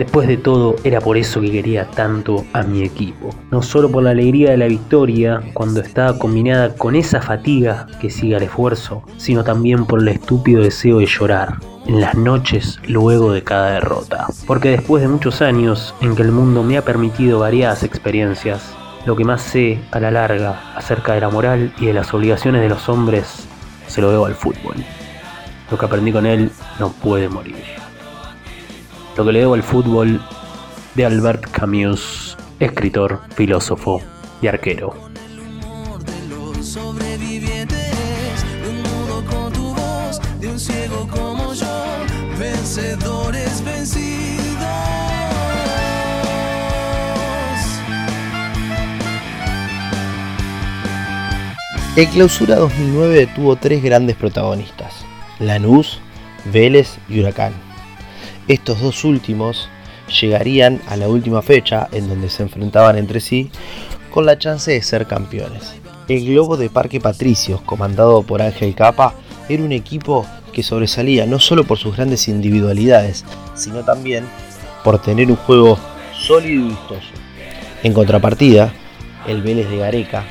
Después de todo, era por eso que quería tanto a mi equipo. No solo por la alegría de la victoria, cuando estaba combinada con esa fatiga que sigue al esfuerzo, sino también por el estúpido deseo de llorar en las noches luego de cada derrota. Porque después de muchos años en que el mundo me ha permitido variadas experiencias, lo que más sé a la larga acerca de la moral y de las obligaciones de los hombres se lo debo al fútbol. Lo que aprendí con él no puede morir. Lo que le debo al fútbol de Albert Camus, escritor, filósofo y arquero. El clausura 2009 tuvo tres grandes protagonistas, Lanús, Vélez y Huracán. Estos dos últimos llegarían a la última fecha en donde se enfrentaban entre sí con la chance de ser campeones. El Globo de Parque Patricios, comandado por Ángel Capa, era un equipo que sobresalía no solo por sus grandes individualidades, sino también por tener un juego sólido y vistoso. En contrapartida, el Vélez de Gareca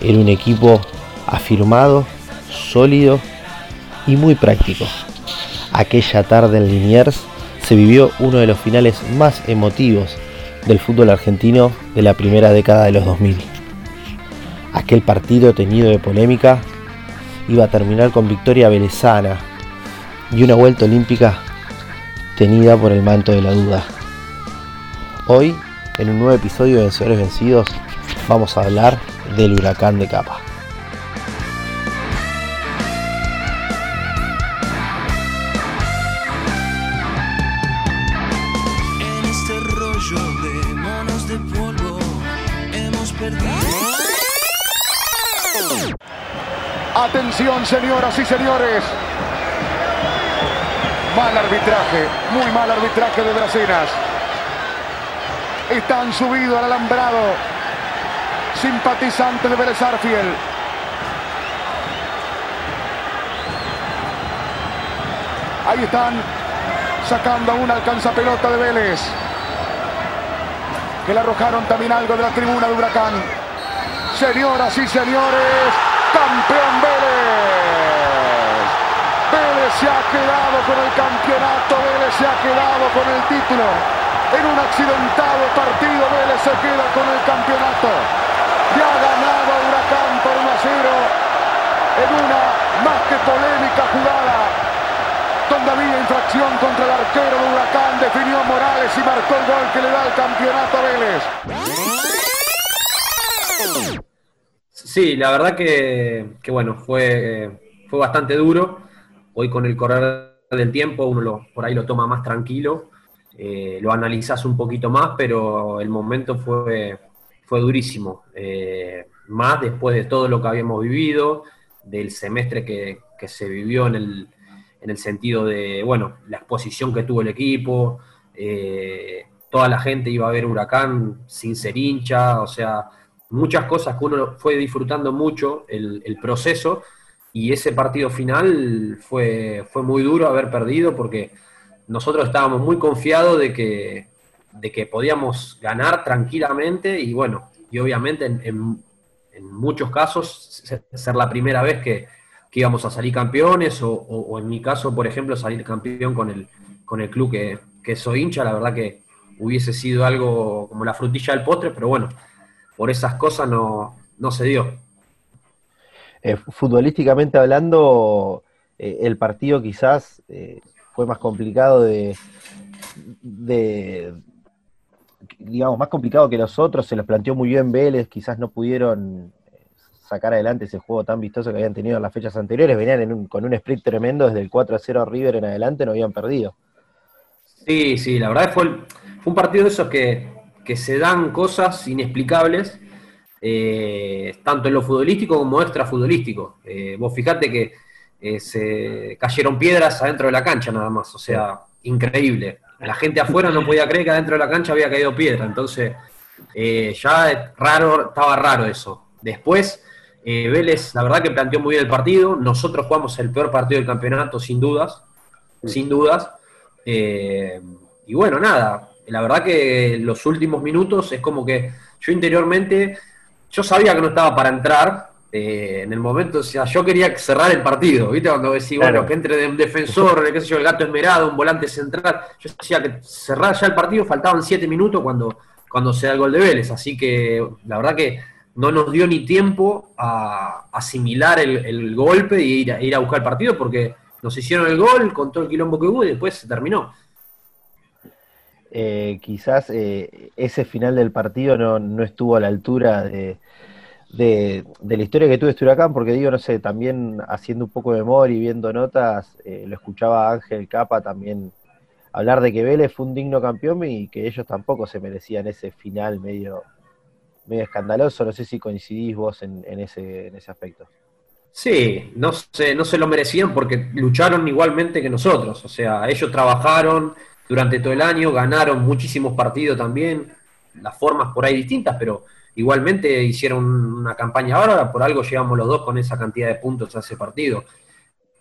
era un equipo afirmado, sólido y muy práctico. Aquella tarde en Liniers se vivió uno de los finales más emotivos del fútbol argentino de la primera década de los 2000. Aquel partido tenido de polémica iba a terminar con victoria velezana y una vuelta olímpica tenida por el manto de la duda. Hoy, en un nuevo episodio de Vencedores Vencidos, vamos a hablar del huracán de capa. Atención, señoras y señores. Mal arbitraje, muy mal arbitraje de Brasinas. Están subidos al alambrado. Simpatizante de Vélez Arfiel. Ahí están sacando una alcanzapelota de Vélez. Que le arrojaron también algo de la tribuna de Huracán. Señoras y señores, campeón Vélez. Vélez se ha quedado con el campeonato, Vélez se ha quedado con el título. En un accidentado partido Vélez se queda con el campeonato. Y ha ganado Huracán por 1 a 0 en una más que polémica jugada donde había infracción contra el arquero de Huracán, definió Morales y marcó el gol que le da el campeonato a Vélez. Sí, la verdad que, bueno, fue, fue bastante duro. Hoy con el correr del tiempo uno lo, por ahí lo toma más tranquilo, eh, lo analizas un poquito más, pero el momento fue, fue durísimo. Eh, más después de todo lo que habíamos vivido, del semestre que, se vivió en el, en el, sentido de, bueno, la exposición que tuvo el equipo, eh, toda la gente iba a ver Huracán sin ser hincha, o sea, muchas cosas que uno fue disfrutando mucho el, proceso y ese partido final fue, fue muy duro haber perdido porque nosotros estábamos muy confiados de que, de que podíamos ganar tranquilamente y bueno, y obviamente en, muchos casos ser la primera vez que, íbamos a salir campeones o, en mi caso, por ejemplo, salir campeón con el, con el club que, que soy hincha, la verdad que hubiese sido algo como la frutilla del postre, pero bueno, por esas cosas no, se dio. Eh, futbolísticamente hablando, eh, el partido quizás eh, fue más complicado de, digamos, más complicado que los otros, se los planteó muy bien Vélez, quizás no pudieron sacar adelante ese juego tan vistoso que habían tenido en las fechas anteriores, venían con un sprint tremendo desde el 4 a 0 River en adelante, no habían perdido. Sí, sí, la verdad fue, fue un partido de esos que que se dan cosas inexplicables, eh, tanto en lo futbolístico como extra futbolístico. Eh, vos fijate que eh, se cayeron piedras adentro de la cancha nada más, o sea, increíble. La gente afuera no podía creer que adentro de la cancha había caído piedra, entonces ya raro, estaba raro eso. Después, Vélez, la verdad que planteó muy bien el partido, nosotros jugamos el peor partido del campeonato, sin dudas, sin dudas. y bueno, nada, la verdad que los últimos minutos es como que yo interiormente, yo sabía que no estaba para entrar, eh, en el momento, o sea, yo quería cerrar el partido, ¿viste? Cuando decía, bueno, que entre un defensor, qué sé yo, el gato esmerado, un volante central, yo decía que cerrar ya el partido, faltaban siete minutos cuando, cuando se da el gol de Vélez, así que la verdad que no nos dio ni tiempo a asimilar el, golpe y ir a, buscar el partido porque nos hicieron el gol con todo el quilombo que hubo y después se terminó. Eh, quizás eh, ese final del partido no, estuvo a la altura de, la historia que tuve este huracán, porque digo, no sé, también haciendo un poco de memoria y viendo notas, eh, lo escuchaba Ángel Capa también hablar de que Vélez fue un digno campeón y que ellos tampoco se merecían ese final medio, medio escandaloso. No sé si coincidís vos en, ese, en ese aspecto. Sí, no se, no se lo merecían porque lucharon igualmente que nosotros. O sea, ellos trabajaron durante todo el año, ganaron muchísimos partidos también, las formas por ahí distintas, pero igualmente hicieron una campaña ahora, por algo llegamos los dos con esa cantidad de puntos a ese partido.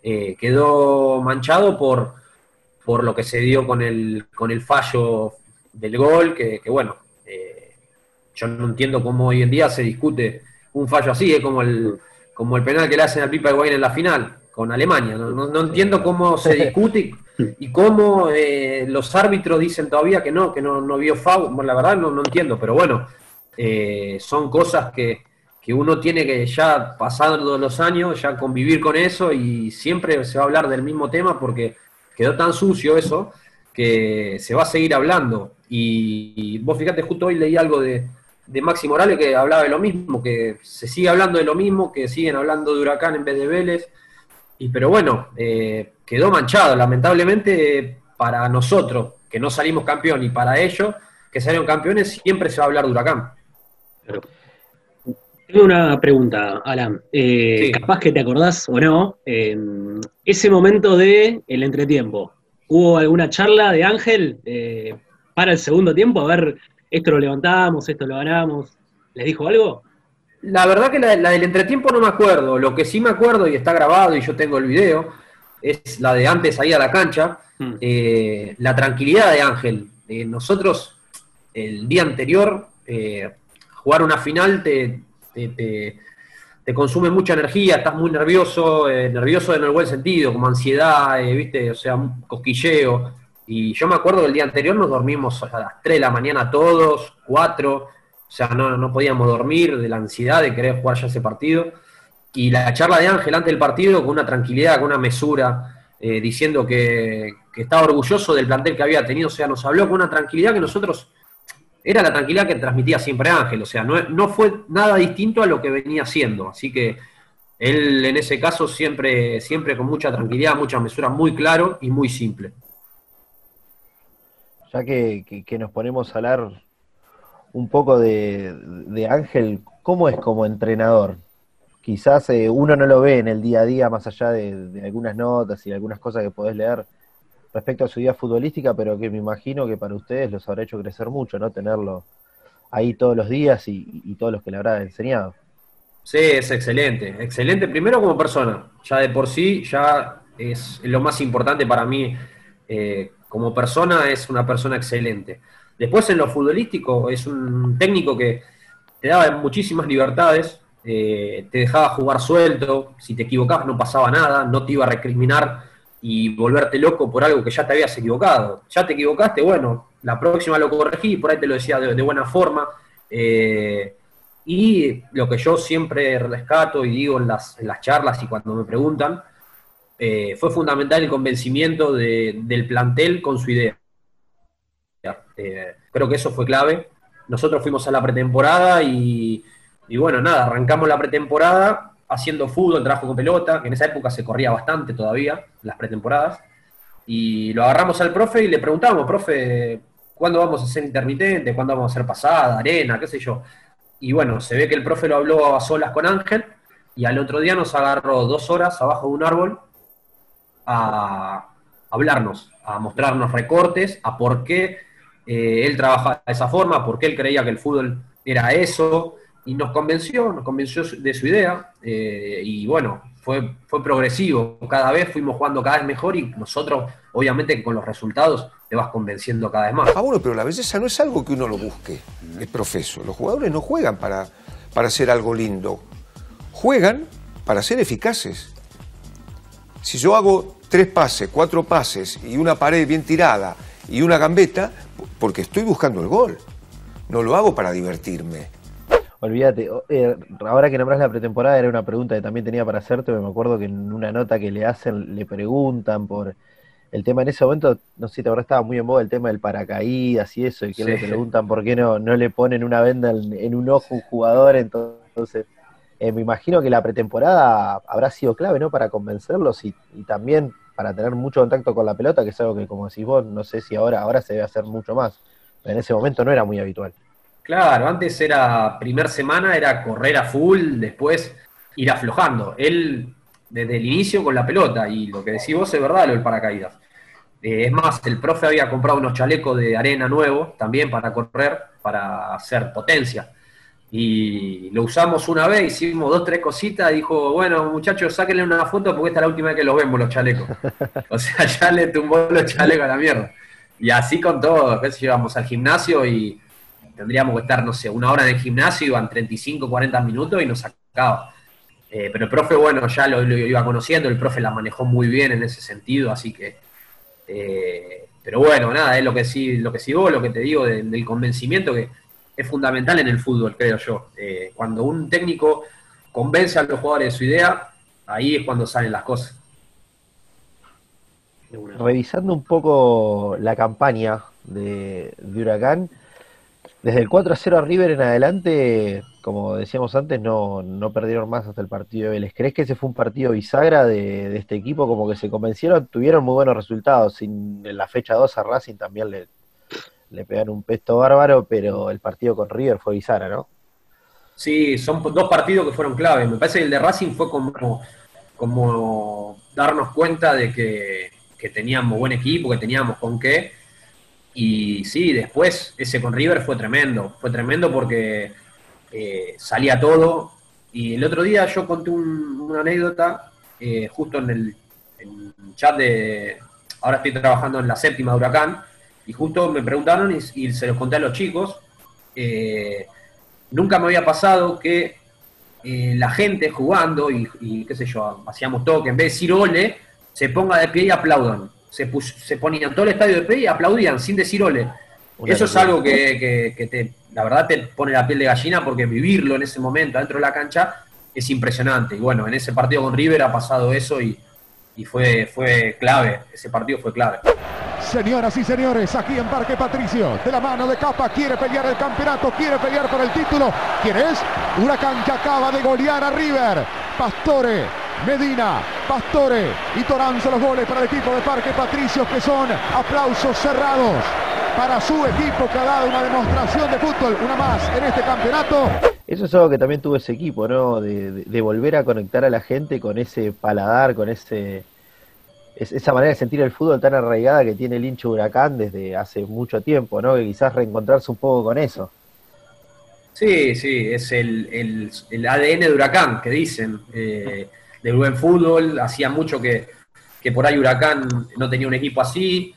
Eh, quedó manchado por, por lo que se dio con el, con el fallo del gol, que, bueno, yo no entiendo cómo hoy en día se discute un fallo así, es como el, como el penal que le hacen al Pipa Higuaín en la final con Alemania. No, entiendo cómo se discute y, cómo eh, los árbitros dicen todavía que no, que no, no vio foul. Bueno, la verdad no, no entiendo, pero bueno, eh, son cosas que, uno tiene que ya pasando los años, ya convivir con eso y siempre se va a hablar del mismo tema porque quedó tan sucio eso que se va a seguir hablando. Y, vos fíjate, justo hoy leí algo de, de Maxi Morales que hablaba de lo mismo, que se sigue hablando de lo mismo, que siguen hablando de Huracán en vez de Vélez. Y pero bueno, eh, quedó manchado, lamentablemente para nosotros, que no salimos campeón, y para ellos, que salieron campeones, siempre se va a hablar de Huracán. Tengo una pregunta, Alan. Eh, capaz que te acordás o no, ese momento de el entretiempo, ¿hubo alguna charla de Ángel eh, para el segundo tiempo? A ver, esto lo levantamos, esto lo ganamos. ¿Les dijo algo? La verdad que la, del entretiempo no me acuerdo. Lo que sí me acuerdo, y está grabado y yo tengo el video, es la de antes ahí a la cancha. Hmm. Eh, la tranquilidad de Ángel. nosotros, el día anterior, jugar una final te, te, consume mucha energía, estás muy nervioso, eh, nervioso en el buen sentido, como ansiedad, eh, ¿viste? O sea, cosquilleo. Y yo me acuerdo que el día anterior nos dormimos a las 3 de la mañana todos, 4, o sea, no, no podíamos dormir de la ansiedad de querer jugar ya ese partido. Y la charla de Ángel antes del partido, con una tranquilidad, con una mesura, eh, diciendo que, que, estaba orgulloso del plantel que había tenido, o sea, nos habló con una tranquilidad que nosotros era la tranquilidad que transmitía siempre Ángel, o sea, no, fue nada distinto a lo que venía haciendo, así que él en ese caso siempre, siempre con mucha tranquilidad, mucha mesura, muy claro y muy simple. Ya que, nos ponemos a hablar un poco de, Ángel, ¿cómo es como entrenador? Quizás eh, uno no lo ve en el día a día, más allá de, algunas notas y algunas cosas que podés leer, respecto a su vida futbolística, pero que me imagino que para ustedes los habrá hecho crecer mucho, ¿no? Tenerlo ahí todos los días y, todos los que le habrá enseñado. Sí, es excelente, excelente primero como persona, ya de por sí, ya es lo más importante para mí, eh, como persona es una persona excelente. Después en lo futbolístico es un técnico que te daba muchísimas libertades, eh, te dejaba jugar suelto, si te equivocabas no pasaba nada, no te iba a recriminar y volverte loco por algo que ya te habías equivocado. Ya te equivocaste, bueno, la próxima lo corregí, por ahí te lo decía de, buena forma. Eh, y lo que yo siempre rescato y digo en las, charlas y cuando me preguntan, eh, fue fundamental el convencimiento del plantel con su idea. Eh, creo que eso fue clave. Nosotros fuimos a la pretemporada y, y bueno, nada, arrancamos la pretemporada haciendo fútbol, trabajo con pelota, que en esa época se corría bastante todavía, las pretemporadas, y lo agarramos al profe y le preguntamos, profe, ¿cuándo vamos a hacer intermitente? ¿Cuándo vamos a hacer pasada, arena, qué sé yo? Y bueno, se ve que el profe lo habló a solas con Ángel, y al otro día nos agarró dos horas abajo de un árbol a hablarnos, a mostrarnos recortes, a por qué eh, él trabajaba de esa forma, por qué él creía que el fútbol era eso, y nos convenció, nos convenció de su idea, eh, y bueno, fue, fue progresivo, cada vez fuimos jugando cada vez mejor y nosotros, obviamente con los resultados, te vas convenciendo cada vez más. Ah, bueno, pero la belleza no es algo que uno lo busque, es profeso. Los jugadores no juegan para, para hacer algo lindo, juegan para ser eficaces. Si yo hago tres pases, cuatro pases y una pared bien tirada y una gambeta, porque estoy buscando el gol. No lo hago para divertirme. Olvídate, eh, ahora que nombras la pretemporada era una pregunta que también tenía para hacerte, me acuerdo que en una nota que le hacen le preguntan por el tema en ese momento, no sé si te acuerdas, estaba muy en moda el tema del paracaídas y eso, y que le preguntan por qué no, no le ponen una venda en, un ojo a un jugador, entonces eh, me imagino que la pretemporada habrá sido clave, ¿no? Para convencerlos y, también para tener mucho contacto con la pelota, que es algo que, como decís vos, no sé si ahora, ahora se debe hacer mucho más. En ese momento no era muy habitual. Claro, antes era, primer semana era correr a full, después ir aflojando. Él, desde el inicio con la pelota, y lo que decís vos es verdad, lo del paracaídas. Eh, es más, el profe había comprado unos chalecos de arena nuevos también para correr, para hacer potencia. Y lo usamos una vez, hicimos dos, tres cositas, dijo, bueno, muchachos, sáquenle una foto porque esta es la última vez que los vemos los chalecos. o sea, ya le tumbó los chalecos a la mierda. Y así con todo, después íbamos al gimnasio y tendríamos que estar, no sé, una hora en el gimnasio, iban 35, 40 minutos y nos sacaba. Eh, pero el profe, bueno, ya lo, iba conociendo, el profe la manejó muy bien en ese sentido, así que. Eh, pero bueno, nada, es lo que sí, lo que sí vos, lo que te digo del convencimiento que es fundamental en el fútbol, creo yo. Eh, cuando un técnico convence a los jugadores de su idea, ahí es cuando salen las cosas. Revisando un poco la campaña de, de Huracán, desde el 4 a 0 a River en adelante, como decíamos antes, no, no perdieron más hasta el partido de Vélez. ¿Crees que ese fue un partido bisagra de, este equipo? Como que se convencieron, tuvieron muy buenos resultados. Sin, en la fecha 2 a Racing también le, le pegaron un pesto bárbaro, pero el partido con River fue bisagra, ¿no? Sí, son dos partidos que fueron clave. Me parece que el de Racing fue como, como darnos cuenta de que, que teníamos buen equipo, que teníamos con qué y sí, después ese con River fue tremendo, fue tremendo porque eh, salía todo. Y el otro día yo conté una anécdota eh, justo en el, chat de... Ahora estoy trabajando en la séptima de Huracán y justo me preguntaron y, se los conté a los chicos. Eh, nunca me había pasado que la gente jugando y, qué sé yo, hacíamos todo, que en vez de decir ole, se ponga de pie y aplaudan se, se ponían todo el estadio de pie y aplaudían sin decir ole. Eso es algo que, te, la verdad te pone la piel de gallina porque vivirlo en ese momento dentro de la cancha es impresionante. Y bueno, en ese partido con River ha pasado eso y, fue, fue clave, ese partido fue clave. Señoras y señores, aquí en Parque Patricio, de la mano de Capa, quiere pelear el campeonato, quiere pelear por el título. ¿Quién es? Huracán que acaba de golear a River. Pastore Medina, Pastore y Toranzo los goles para el equipo de Parque Patricios que son aplausos cerrados para su equipo que ha dado una demostración de fútbol, una más en este campeonato. Eso es algo que también tuvo ese equipo, ¿no? De, volver a conectar a la gente con ese paladar, con ese esa manera de sentir el fútbol tan arraigada que tiene el hincho Huracán desde hace mucho tiempo, ¿no? Que quizás reencontrarse un poco con eso. Sí, sí, es el, el, ADN de Huracán, que dicen. Eh, del buen fútbol, hacía mucho que, por ahí Huracán no tenía un equipo así,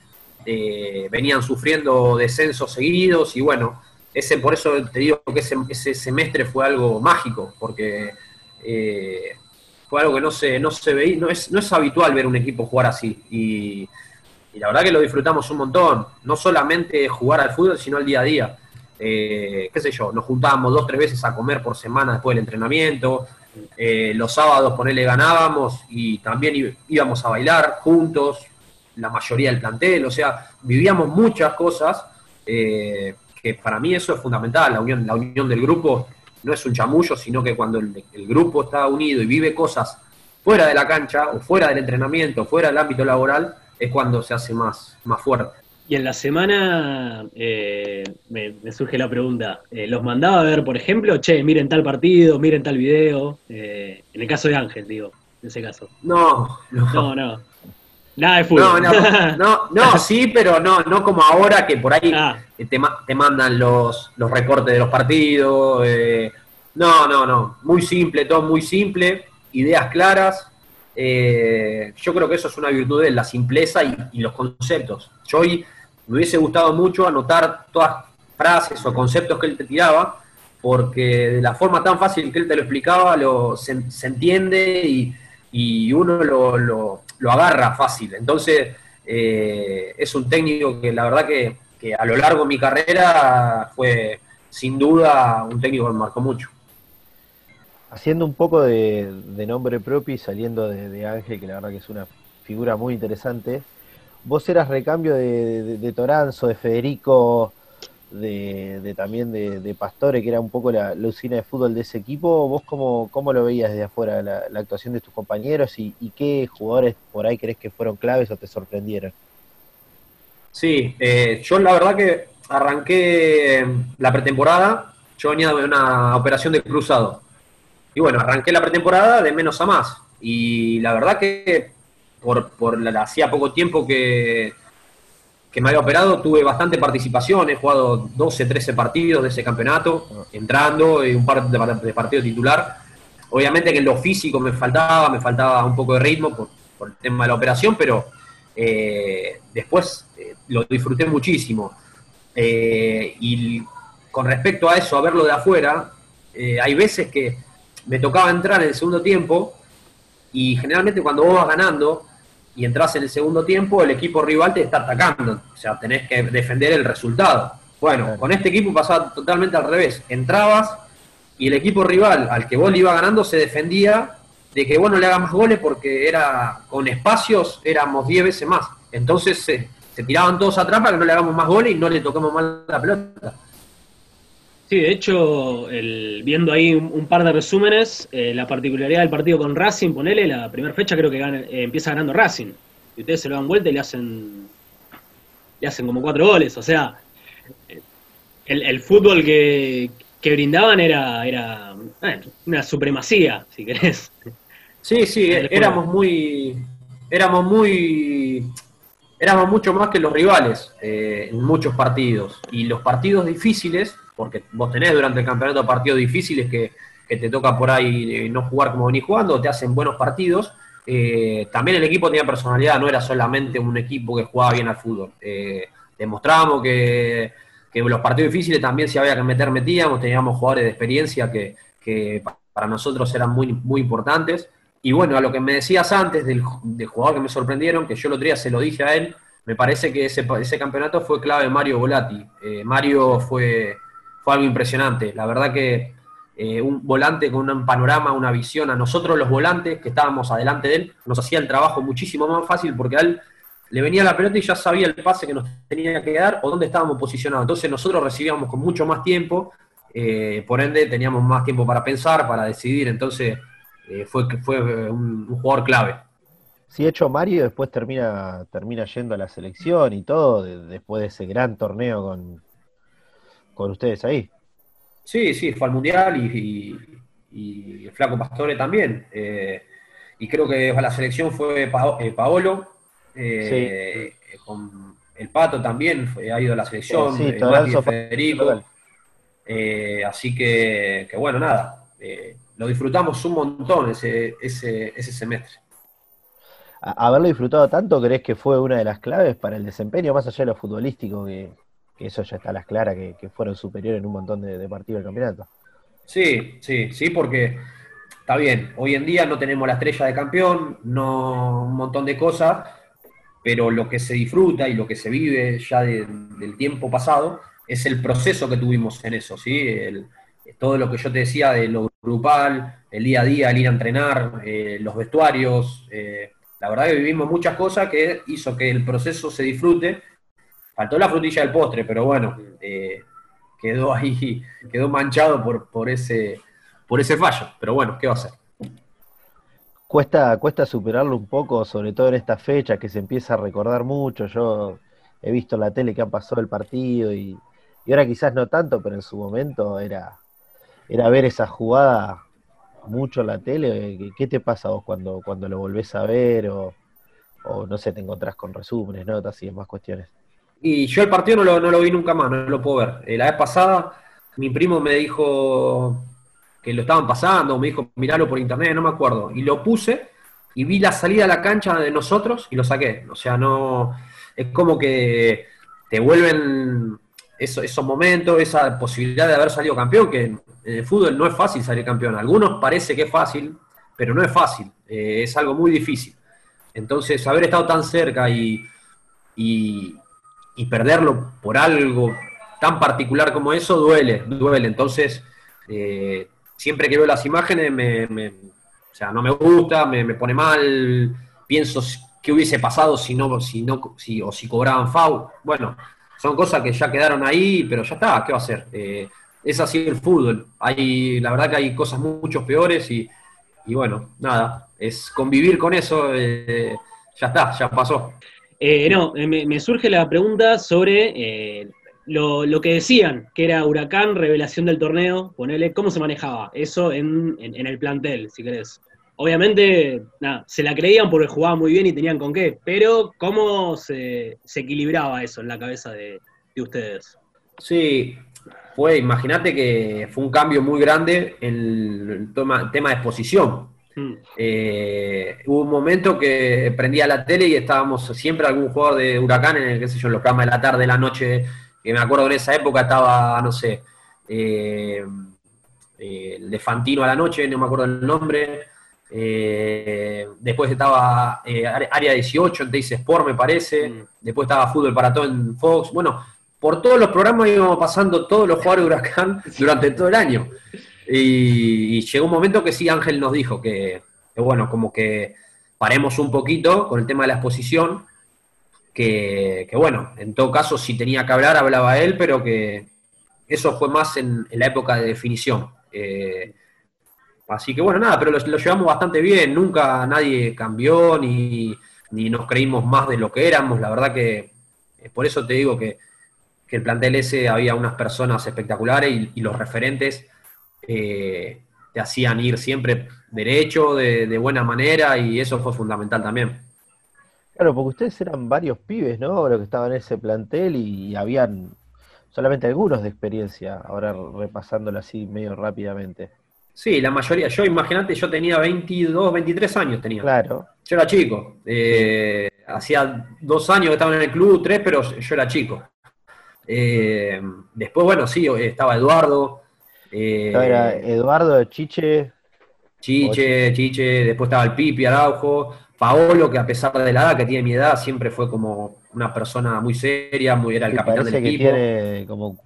eh, venían sufriendo descensos seguidos y bueno, ese por eso te digo que ese, ese semestre fue algo mágico, porque eh, fue algo que no se, no se veía, no es, no es habitual ver un equipo jugar así. Y, la verdad que lo disfrutamos un montón, no solamente jugar al fútbol, sino al día a día. Eh, qué sé yo, nos juntábamos dos, tres veces a comer por semana después del entrenamiento, eh, los sábados, ponele, ganábamos y también íbamos a bailar juntos, la mayoría del plantel, o sea, vivíamos muchas cosas eh, que para mí eso es fundamental, la unión, la unión del grupo no es un chamullo, sino que cuando el, grupo está unido y vive cosas fuera de la cancha o fuera del entrenamiento, fuera del ámbito laboral, es cuando se hace más, más fuerte. Y en la semana eh, me, surge la pregunta, eh, ¿los mandaba a ver, por ejemplo, che, miren tal partido, miren tal video? Eh, en el caso de Ángel, digo, en ese caso. No, no. No, Nada de fútbol. No, no, no, no, sí, pero no, no como ahora que por ahí ah. te, te, mandan los, los recortes de los partidos. No, no, no. Muy simple, todo muy simple, ideas claras. Eh, yo creo que eso es una virtud de la simpleza y, los conceptos. Yo hoy me hubiese gustado mucho anotar todas frases o conceptos que él te tiraba, porque de la forma tan fácil que él te lo explicaba, lo, se, entiende y, uno lo, agarra fácil. Entonces, eh, es un técnico que la verdad que, que a lo largo de mi carrera fue sin duda un técnico que me marcó mucho. Haciendo un poco de, nombre propio y saliendo de, Ángel, que la verdad que es una figura muy interesante, vos eras recambio de, Toranzo, de Federico, de, también de, Pastore, que era un poco la, usina de fútbol de ese equipo. ¿Vos cómo, cómo lo veías desde afuera, la, actuación de tus compañeros y, qué jugadores por ahí crees que fueron claves o te sorprendieron? Sí, eh, yo la verdad que arranqué la pretemporada, yo venía de una operación de cruzado y bueno, arranqué la pretemporada de menos a más. Y la verdad que por, por la, hacía poco tiempo que, que me había operado, tuve bastante participación, he jugado 12, 13 partidos de ese campeonato, entrando y un par de, partidos titular. Obviamente que en lo físico me faltaba, me faltaba un poco de ritmo por, el tema de la operación, pero eh, después eh, lo disfruté muchísimo. Eh, y con respecto a eso, a verlo de afuera, hay veces que me tocaba entrar en el segundo tiempo y generalmente cuando vos vas ganando y entras en el segundo tiempo, el equipo rival te está atacando, o sea, tenés que defender el resultado. Bueno, con este equipo pasaba totalmente al revés, entrabas y el equipo rival al que vos le iba ganando se defendía de que vos no le hagas más goles porque era con espacios éramos 10 veces más. Entonces se tiraban todos atrás para que no le hagamos más goles y no le toquemos más la pelota. Sí, de hecho, viendo ahí un, par de resúmenes, eh, la particularidad del partido con Racing, ponele, la primera fecha creo que eh, empieza ganando Racing. Y ustedes se lo dan vuelta y le hacen, le hacen como cuatro goles. O sea, el, fútbol que, brindaban era, era una supremacía, si querés. Sí, sí, éramos muy, éramos muy, éramos mucho más que los rivales eh, en muchos partidos. Y los partidos difíciles porque vos tenés durante el campeonato partidos difíciles que, te toca por ahí eh, no jugar como venís jugando, te hacen buenos partidos. Eh, también el equipo tenía personalidad, no era solamente un equipo que jugaba bien al fútbol. Eh, demostrábamos que, que los partidos difíciles también si había que meter, metíamos, teníamos jugadores de experiencia que, para nosotros eran muy, muy importantes. Y bueno, a lo que me decías antes del, jugador que me sorprendieron, que yo el otro día se lo dije a él, me parece que ese, ese campeonato fue clave Mario Volati. Mario fue algo impresionante. La verdad que eh, un volante con un panorama, una visión, a nosotros los volantes que estábamos adelante de él, nos hacía el trabajo muchísimo más fácil porque a él le venía la pelota y ya sabía el pase que nos tenía que dar o dónde estábamos posicionados. Entonces nosotros recibíamos con mucho más tiempo, eh, por ende teníamos más tiempo para pensar, para decidir. Entonces eh, fue, fue un, jugador clave. Sí, hecho Mario después termina, termina yendo a la selección y todo, después de ese gran torneo con, con ustedes ahí. Sí, sí, fue al Mundial y, el Flaco Pastore también. Eh, y creo que a la selección fue eh, Paolo, eh, con el Pato también ha ido a la selección, sí, Federico. así que, bueno, nada, lo disfrutamos un montón ese, ese, ese semestre. ¿Haberlo disfrutado tanto crees que fue una de las claves para el desempeño, más allá de lo futbolístico que, que eso ya está a las claras, que, fueron superiores en un montón de, partidos del campeonato. Sí, sí, sí, porque está bien, hoy en día no tenemos la estrella de campeón, no un montón de cosas, pero lo que se disfruta y lo que se vive ya del tiempo pasado es el proceso que tuvimos en eso, ¿sí? todo lo que yo te decía de lo grupal, el día a día, el ir a entrenar, eh, los vestuarios, eh, la verdad que vivimos muchas cosas que hizo que el proceso se disfrute Faltó la frutilla del postre, pero bueno, eh, quedó ahí, quedó manchado por, por, ese, por ese fallo. Pero bueno, ¿qué va a hacer? Cuesta, cuesta superarlo un poco, sobre todo en esta fecha que se empieza a recordar mucho. Yo he visto en la tele que han pasado el partido y, ahora quizás no tanto, pero en su momento era, era ver esa jugada mucho en la tele. ¿Qué te pasa vos cuando, cuando lo volvés a ver o, o no sé, te encontrás con resúmenes, notas y demás cuestiones? Y yo el partido no lo, vi nunca más, no lo puedo ver. Eh, la vez pasada, mi primo me dijo, que lo estaban pasando, me dijo, miralo por internet, no me acuerdo. Y lo puse y vi la salida a la cancha de nosotros y lo saqué. O sea, no. Es como que te vuelven esos momentos, esa posibilidad de haber salido campeón, que en el fútbol no es fácil salir campeón. algunos parece que es fácil, pero no es fácil, eh, es algo muy difícil. Entonces, haber estado tan cerca y, perderlo por algo tan particular como eso duele, duele. Entonces, eh, siempre que veo las imágenes, me, o sea, no me gusta, me, pone mal, pienso qué hubiese pasado si no, si no, si, o si cobraban FAU. Bueno, son cosas que ya quedaron ahí, pero ya está, ¿qué va a hacer? Eh, es así el fútbol. Hay, la verdad que hay cosas mucho peores y, bueno, nada, es convivir con eso, eh, ya está, ya pasó. Eh, no, me, surge la pregunta sobre lo, que decían, que era Huracán, revelación del torneo, ponele, ¿cómo se manejaba eso en, el plantel, si querés? obviamente, nada, se la creían porque jugaban muy bien y tenían con qué, pero ¿cómo se, equilibraba eso en la cabeza de, ustedes? Sí, fue, imagínate que fue un cambio muy grande en el tema, de exposición. Eh, hubo un momento que prendía la tele y estábamos siempre algún jugador de Huracán en el, qué sé yo, en los programas de la tarde, de la noche, que me acuerdo en esa época estaba, no sé, eh, eh, el de Fantino a la noche, no me acuerdo el nombre, eh, después estaba Área 18 en Teis Sport, me parece. Mm. Después estaba Fútbol para todo en Fox. Bueno, por todos los programas íbamos pasando todos los jugadores de Huracán durante todo el año. Y, llegó un momento que sí, Ángel nos dijo que, bueno, como que paremos un poquito con el tema de la exposición. Que, bueno, en todo caso, si tenía que hablar, hablaba él, pero que eso fue más en, la época de definición. Eh, Así que bueno, nada, pero lo, llevamos bastante bien, nunca nadie cambió ni, nos creímos más de lo que éramos, la verdad que eh, por eso te digo que, el plantel ese había unas personas espectaculares y, los referentes eh, te hacían ir siempre derecho, de, buena manera y eso fue fundamental también. Claro, porque ustedes eran varios pibes, ¿no? Los que estaban en ese plantel y habían solamente algunos de experiencia, ahora repasándolo así medio rápidamente. Sí, la mayoría. Yo, imagínate, yo tenía 22, 23 años tenía. Claro. Yo era chico. Eh, hacía dos años que estaba en el club, tres, pero yo era chico. Eh, después, bueno, sí, estaba Eduardo. Eh, era Eduardo, Chiche. Chiche, Chiche, después estaba el Pipi, Araujo. Paolo, que a pesar de la edad que tiene mi edad, siempre fue como una persona muy seria, muy era el capitán del equipo. Tiene como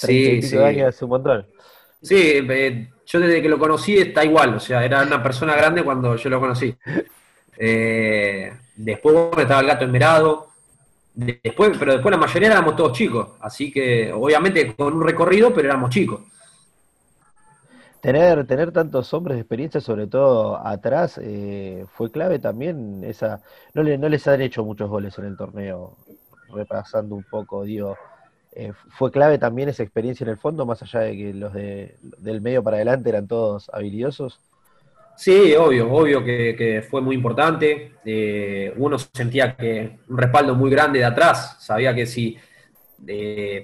30 sí, años hace un montón. Sí, yo desde que lo conocí está igual, o sea, era una persona grande cuando yo lo conocí. Eh, después estaba el gato enmerado, después, pero después la mayoría éramos todos chicos, así que obviamente con un recorrido, pero éramos chicos. Tener, tener tantos hombres de experiencia, sobre todo atrás, eh, fue clave también. Esa, no, le, no les han hecho muchos goles en el torneo, repasando un poco, digo, eh, fue clave también esa experiencia en el fondo, más allá de que los de, del medio para adelante eran todos habilidosos. Sí, obvio, obvio que, fue muy importante. Eh, uno sentía que un respaldo muy grande de atrás, sabía que si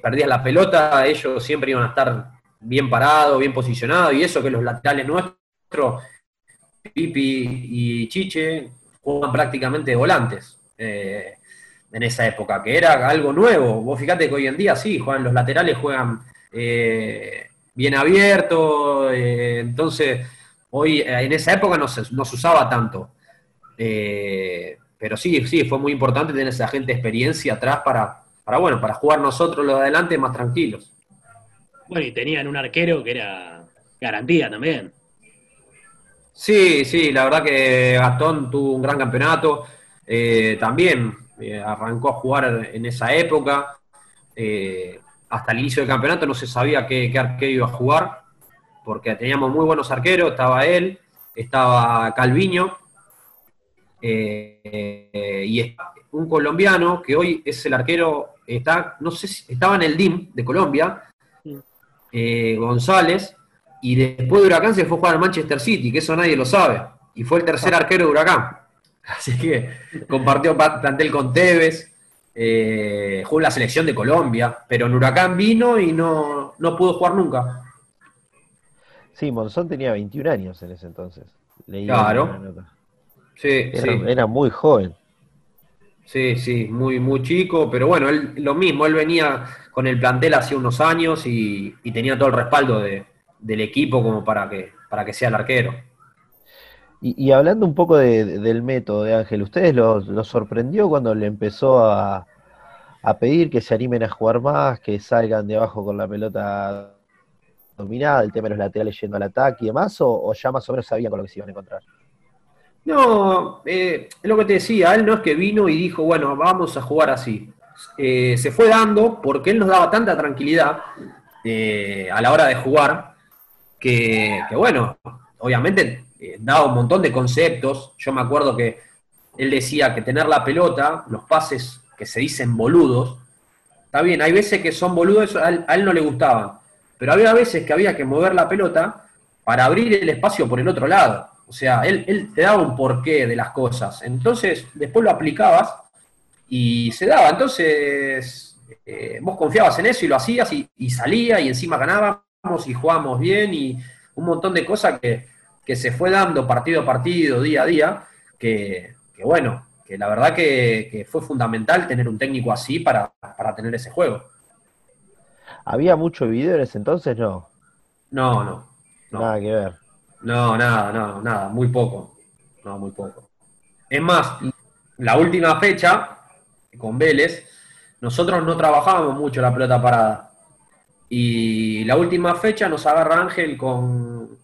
perdías la pelota, ellos siempre iban a estar bien parados, bien posicionados, y eso que los laterales nuestros, Pipi y Chiche, juegan prácticamente volantes en esa época, que era algo nuevo. Vos fíjate que hoy en día sí, juegan los laterales, juegan eh, bien abiertos, eh, entonces hoy eh, en esa época no se, usaba tanto. pero sí, sí, fue muy importante tener esa gente experiencia atrás para, para, bueno, para jugar nosotros los de adelante más tranquilos. Bueno, y tenían un arquero que era garantía también. Sí, sí, la verdad que Gastón tuvo un gran campeonato. también eh, arrancó a jugar en esa época. Eh, hasta el inicio del campeonato no se sabía qué, arquero iba a jugar, porque teníamos muy buenos arqueros, estaba él, estaba Calviño, eh, y un colombiano que hoy es el arquero, está, no sé si estaba en el DIM de Colombia, González, y después de Huracán se fue a jugar al Manchester City, que eso nadie lo sabe, y fue el tercer arquero de Huracán. Así que compartió plantel con Tevez, eh, jugó en la selección de Colombia, pero en Huracán vino y no, pudo jugar nunca. Sí, Monzón tenía 21 años en ese entonces. claro. Sí, era, era, muy joven. Sí, sí, muy, muy chico, pero bueno, él, lo mismo, él venía con el plantel hace unos años y, tenía todo el respaldo del equipo como para que, para que sea el arquero. Y, hablando un poco del método de Ángel, ¿ustedes lo, sorprendió cuando le empezó a, pedir que se animen a jugar más, que salgan de abajo con la pelota dominada, el tema de los laterales yendo al ataque y demás, o, ya más o menos sabían con lo que se iban a encontrar? No, eh, es lo que te decía, él no es que vino y dijo, bueno, vamos a jugar así. Eh, se fue dando porque él nos daba tanta tranquilidad eh, a la hora de jugar que, bueno, obviamente eh, daba un montón de conceptos. Yo me acuerdo que él decía que tener la pelota, los pases que se dicen boludos, está bien, hay veces que son boludos, a él, no le gustaban, pero había veces que había que mover la pelota para abrir el espacio por el otro lado. O sea, él, te daba un porqué de las cosas. Entonces, después lo aplicabas y se daba. Entonces, eh, vos confiabas en eso y lo hacías y, y, salía y encima ganábamos y jugábamos bien y un montón de cosas que, que se fue dando partido a partido, día a día, que, bueno, que la verdad que, fue fundamental tener un técnico así para, tener ese juego. ¿Había mucho video en ese entonces? No. No, no. Nada que ver. No, nada, no, nada, muy poco. No, muy poco. Es más, la última fecha, con Vélez, nosotros no trabajábamos mucho la pelota parada. Y la última fecha nos agarra Ángel con,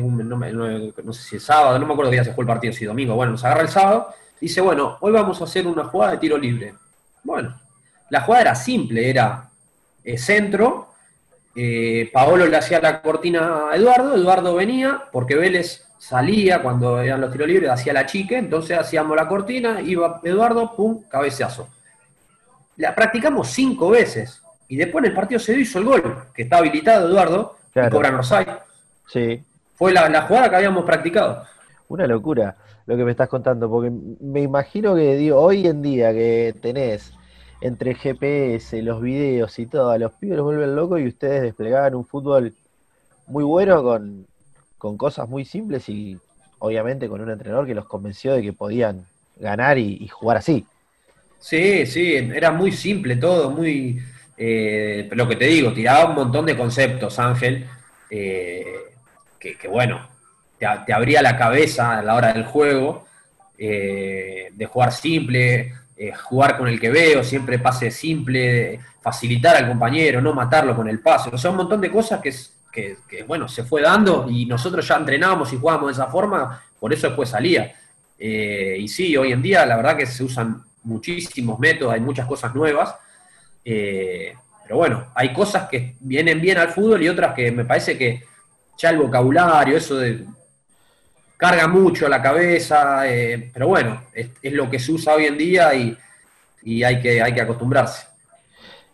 no, sé si es sábado, no me acuerdo qué día se fue el partido, si domingo, bueno, nos agarra el sábado, dice, bueno, hoy vamos a hacer una jugada de tiro libre. Bueno, la jugada era simple, era eh, centro, eh, Paolo le hacía la cortina a Eduardo, Eduardo venía, porque Vélez salía cuando eran los tiros libres, hacía la chique, entonces hacíamos la cortina, iba Eduardo, pum, cabezazo. La practicamos cinco veces, y después en el partido se hizo el gol, que está habilitado Eduardo, y cobran Rosay. Sí. Fue la, jugada que habíamos practicado. Una locura lo que me estás contando, porque me imagino que digo, hoy en día que tenés entre GPS, los videos y todo, a los pibes los vuelven locos y ustedes desplegaban un fútbol muy bueno con, cosas muy simples y obviamente con un entrenador que los convenció de que podían ganar y, jugar así. Sí, sí, era muy simple todo, muy... Eh, lo que te digo, tiraba un montón de conceptos, Ángel. Eh, que, bueno, te, abría la cabeza a la hora del juego, eh, de jugar simple, eh, jugar con el que veo, siempre pase simple, facilitar al compañero, no matarlo con el pase. O sea, un montón de cosas que, bueno, se fue dando y nosotros ya entrenábamos y jugábamos de esa forma, por eso después salía. Eh, y sí, hoy en día la verdad que se usan muchísimos métodos, hay muchas cosas nuevas. pero bueno, hay cosas que vienen bien al fútbol y otras que me parece que ya el vocabulario, eso de carga mucho la cabeza, eh, pero bueno, es, lo que se usa hoy en día y, hay, que, hay que acostumbrarse.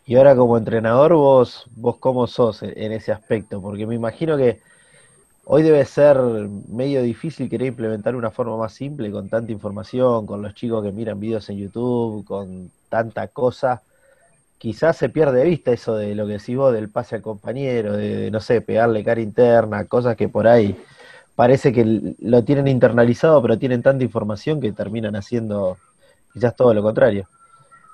Y ahora como entrenador, vos, vos cómo sos en ese aspecto, porque me imagino que hoy debe ser medio difícil querer implementar una forma más simple con tanta información, con los chicos que miran videos en YouTube, con tanta cosa quizás se pierde de vista eso de lo que decís vos del pase al compañero, de, no sé, pegarle cara interna, cosas que por ahí parece que lo tienen internalizado, pero tienen tanta información que terminan haciendo quizás todo lo contrario.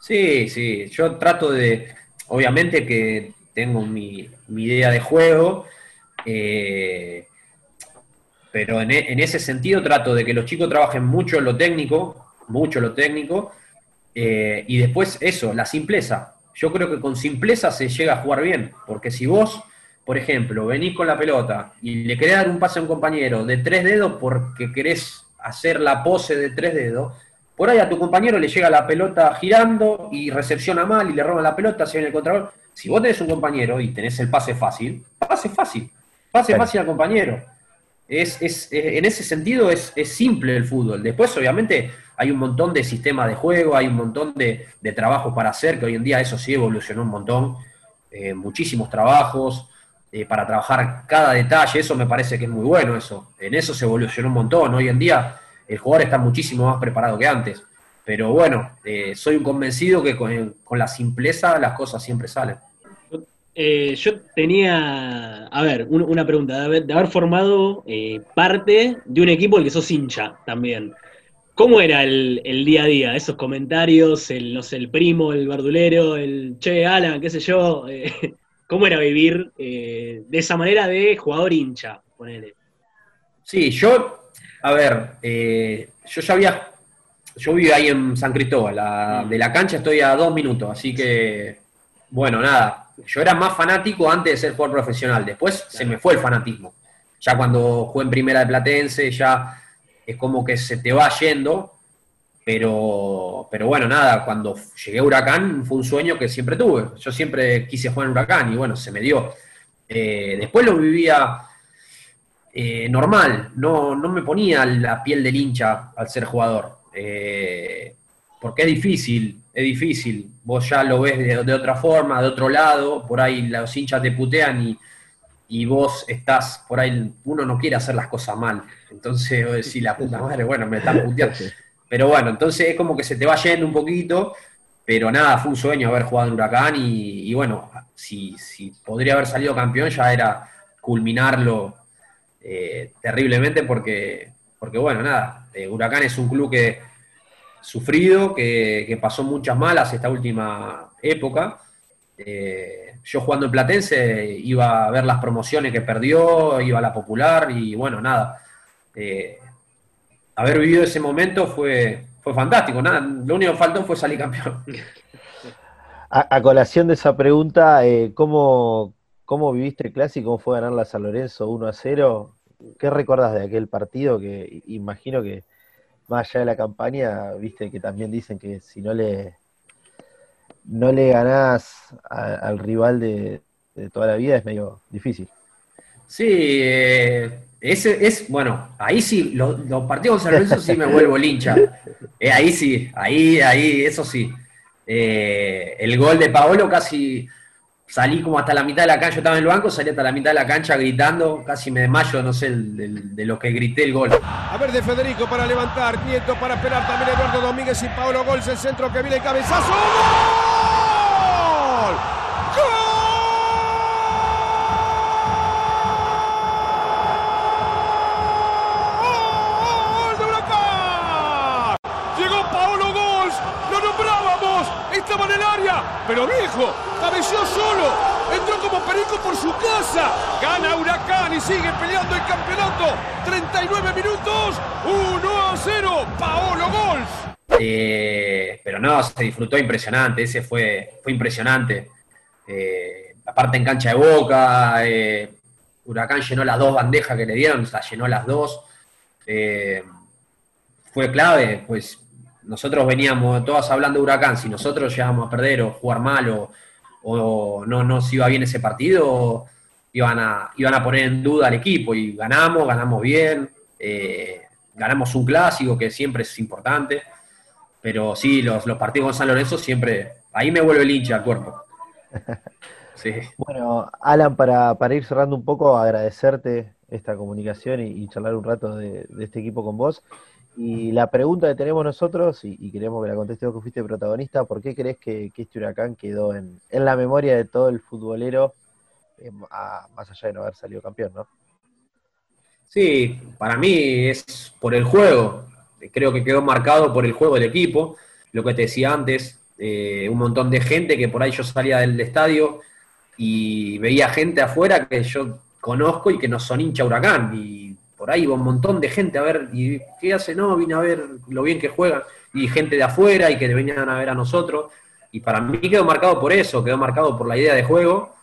Sí, sí, yo trato de, obviamente que tengo mi, idea de juego, eh, pero en, en, ese sentido trato de que los chicos trabajen mucho en lo técnico, mucho lo técnico, eh, y después eso, la simpleza yo creo que con simpleza se llega a jugar bien, porque si vos, por ejemplo, venís con la pelota y le querés dar un pase a un compañero de tres dedos porque querés hacer la pose de tres dedos, por ahí a tu compañero le llega la pelota girando y recepciona mal y le roba la pelota, se viene el contragol. Si vos tenés un compañero y tenés el pase fácil, pase fácil, pase fácil al compañero. Es, es, en ese sentido es, es simple el fútbol. Después, obviamente, hay un montón de sistemas de juego, hay un montón de, de trabajo para hacer, que hoy en día eso sí evolucionó un montón, eh, muchísimos trabajos eh, para trabajar cada detalle, eso me parece que es muy bueno eso, en eso se evolucionó un montón, hoy en día el jugador está muchísimo más preparado que antes, pero bueno, eh, soy un convencido que con, la simpleza las cosas siempre salen. Eh, yo tenía, a ver, una pregunta, de haber, formado parte de un equipo al que sos hincha también. ¿Cómo era el, día a día? Esos comentarios, el, el primo, el verdulero, el che, Alan, qué sé yo. ¿Cómo era vivir de esa manera de jugador hincha? Ponele. Sí, yo, a ver, yo ya había, yo vivo ahí en San Cristóbal, mm. de la cancha estoy a dos minutos, así que, bueno, nada, yo era más fanático antes de ser jugador profesional, después se me fue el fanatismo. Ya cuando jugué en primera de Platense, ya es como que se te va yendo, pero, pero bueno, nada, cuando llegué a Huracán fue un sueño que siempre tuve. Yo siempre quise jugar en Huracán y bueno, se me dio. Eh, después lo vivía eh, normal, no, no me ponía la piel del hincha al ser jugador. Eh, porque es difícil, es difícil. Vos ya lo ves de, otra forma, de otro lado, por ahí los hinchas te putean y, vos estás, por ahí uno no quiere hacer las cosas mal. Entonces vos decís, la puta madre, bueno, me están puteando. Pero bueno, entonces es como que se te va yendo un poquito, pero nada, fue un sueño haber jugado en Huracán y, bueno, si, si, podría haber salido campeón ya era culminarlo eh, terriblemente porque, porque bueno, nada, eh, Huracán es un club que sufrido, que, pasó muchas malas esta última época. Eh, yo jugando en Platense iba a ver las promociones que perdió, iba a la popular y bueno, nada. Haber vivido ese momento fue, fue fantástico. Nada, lo único que faltó fue salir campeón. A, colación de esa pregunta, eh, ¿cómo, ¿cómo, viviste el clásico? ¿Cómo fue ganar la San Lorenzo 1 a 0? ¿Qué recuerdas de aquel partido que imagino que, más allá de la campaña, viste que también dicen que si no le no le ganás al rival de, toda la vida es medio difícil. Sí, eh, ese es, bueno, ahí sí, los, partidos con San Lorenzo sí me vuelvo lincha. Eh, ahí sí, ahí, ahí, eso sí. Eh, el gol de Paolo casi salí como hasta la mitad de la cancha, yo estaba en el banco, salí hasta la mitad de la cancha gritando, casi me desmayo, no sé, de, lo que grité el gol. A ver de Federico para levantar, Nieto para esperar, también Eduardo Domínguez y Pablo Gols, el centro que viene cabezazo. ¡Gol! ¡Gol! estaba en el área, pero viejo, cabeció solo, entró como perico por su casa, gana Huracán y sigue peleando el campeonato, 39 minutos, 1 a 0, Paolo Gols. Eh, pero no, se disfrutó impresionante, ese fue, fue impresionante. Eh, aparte en cancha de boca, eh, Huracán llenó las dos bandejas que le dieron, o sea, llenó las dos. fue clave, pues nosotros veníamos todas hablando de Huracán, si nosotros llegamos a perder o jugar mal o, no nos iba bien ese partido, iban a, iban a poner en duda al equipo y ganamos, ganamos bien, eh, ganamos un clásico que siempre es importante, pero sí, los, partidos con San Lorenzo siempre, ahí me vuelve el hincha al cuerpo. Bueno, Alan, para, ir cerrando un poco, agradecerte esta comunicación y, charlar un rato de, de este equipo con vos. Y la pregunta que tenemos nosotros, y, queremos que la contestes vos que fuiste protagonista, ¿por qué crees que, este huracán quedó en, la memoria de todo el futbolero, eh, más allá de no haber salido campeón, ¿no? Sí, para mí es por el juego. Creo que quedó marcado por el juego del equipo. Lo que te decía antes, eh, un montón de gente que por ahí yo salía del estadio y veía gente afuera que yo conozco y que no son hincha huracán. Y por ahí va un montón de gente a ver, ¿y qué hace? No, vine a ver lo bien que juegan, y gente de afuera y que venían a ver a nosotros. Y para mí quedó marcado por eso, quedó marcado por la idea de juego,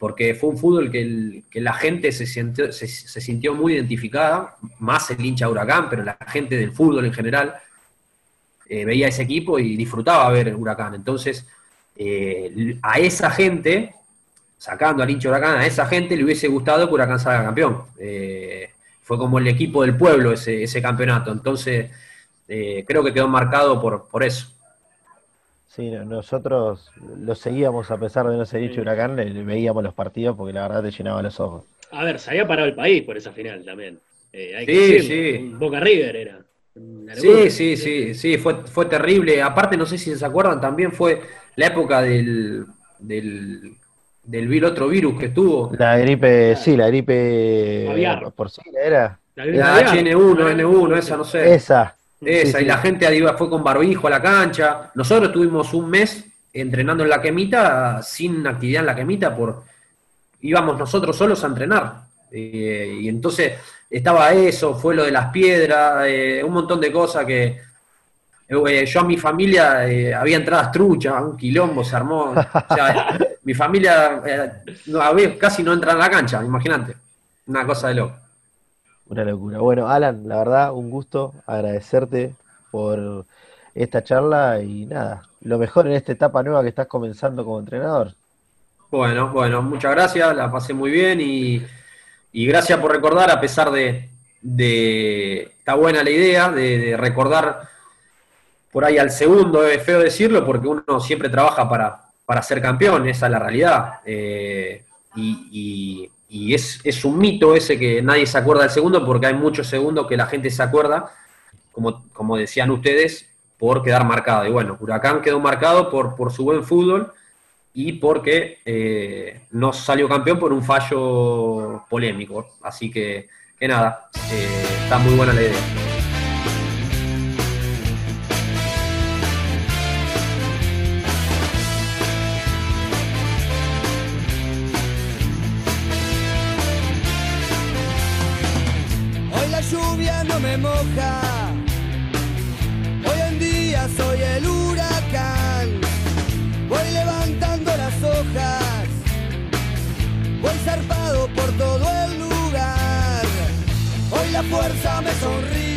porque fue un fútbol que, la gente se sintió, se, sintió, muy identificada, más el hincha Huracán, pero la gente del fútbol en general eh, veía ese equipo y disfrutaba ver Huracán. Entonces, eh, a esa gente, sacando al hincha Huracán, a esa gente le hubiese gustado que Huracán salga campeón. Eh, fue como el equipo del pueblo ese, ese campeonato. Entonces, creo que quedó marcado por eso. Sí, nosotros lo seguíamos a pesar de no ser dicho Huracán, veíamos los partidos porque la verdad te llenaba los ojos. A ver, se había parado el país por esa final también. Eh, sí, sí. Boca River era. Sí, sí, sí, sí, fue, fue terrible. Aparte, no sé si se acuerdan, también fue la época del, del del otro virus que estuvo. La gripe, sí, la gripe por sí era. La, HN1, N1, esa no sé. Esa. Esa, y la gente fue con barbijo a la cancha. Nosotros tuvimos un mes entrenando en la quemita sin actividad en la quemita por íbamos nosotros solos a entrenar. Eh, y entonces estaba eso, fue lo de las piedras, eh, un montón de cosas que eh, yo a mi familia había entradas truchas, un quilombo se armó. O sea, mi familia casi no entra en la cancha, imagínate. Una cosa de loco. Una locura. Bueno, Alan, la verdad, un gusto agradecerte por esta charla y nada, lo mejor en esta etapa nueva que estás comenzando como entrenador. Bueno, bueno, muchas gracias, la pasé muy bien y, gracias por recordar, a pesar de, de está buena la idea de, recordar por ahí al segundo, es feo decirlo, porque uno siempre trabaja para, para ser campeón, esa es la realidad. Eh, y, y es, es, un mito ese que nadie se acuerda del segundo, porque hay muchos segundos que la gente se acuerda, como, como decían ustedes, por quedar marcado. Y bueno, Huracán quedó marcado por, por su buen fútbol y porque eh, no salió campeón por un fallo polémico. Así que, que nada, eh, está muy buena la idea. Fuerza me sonríe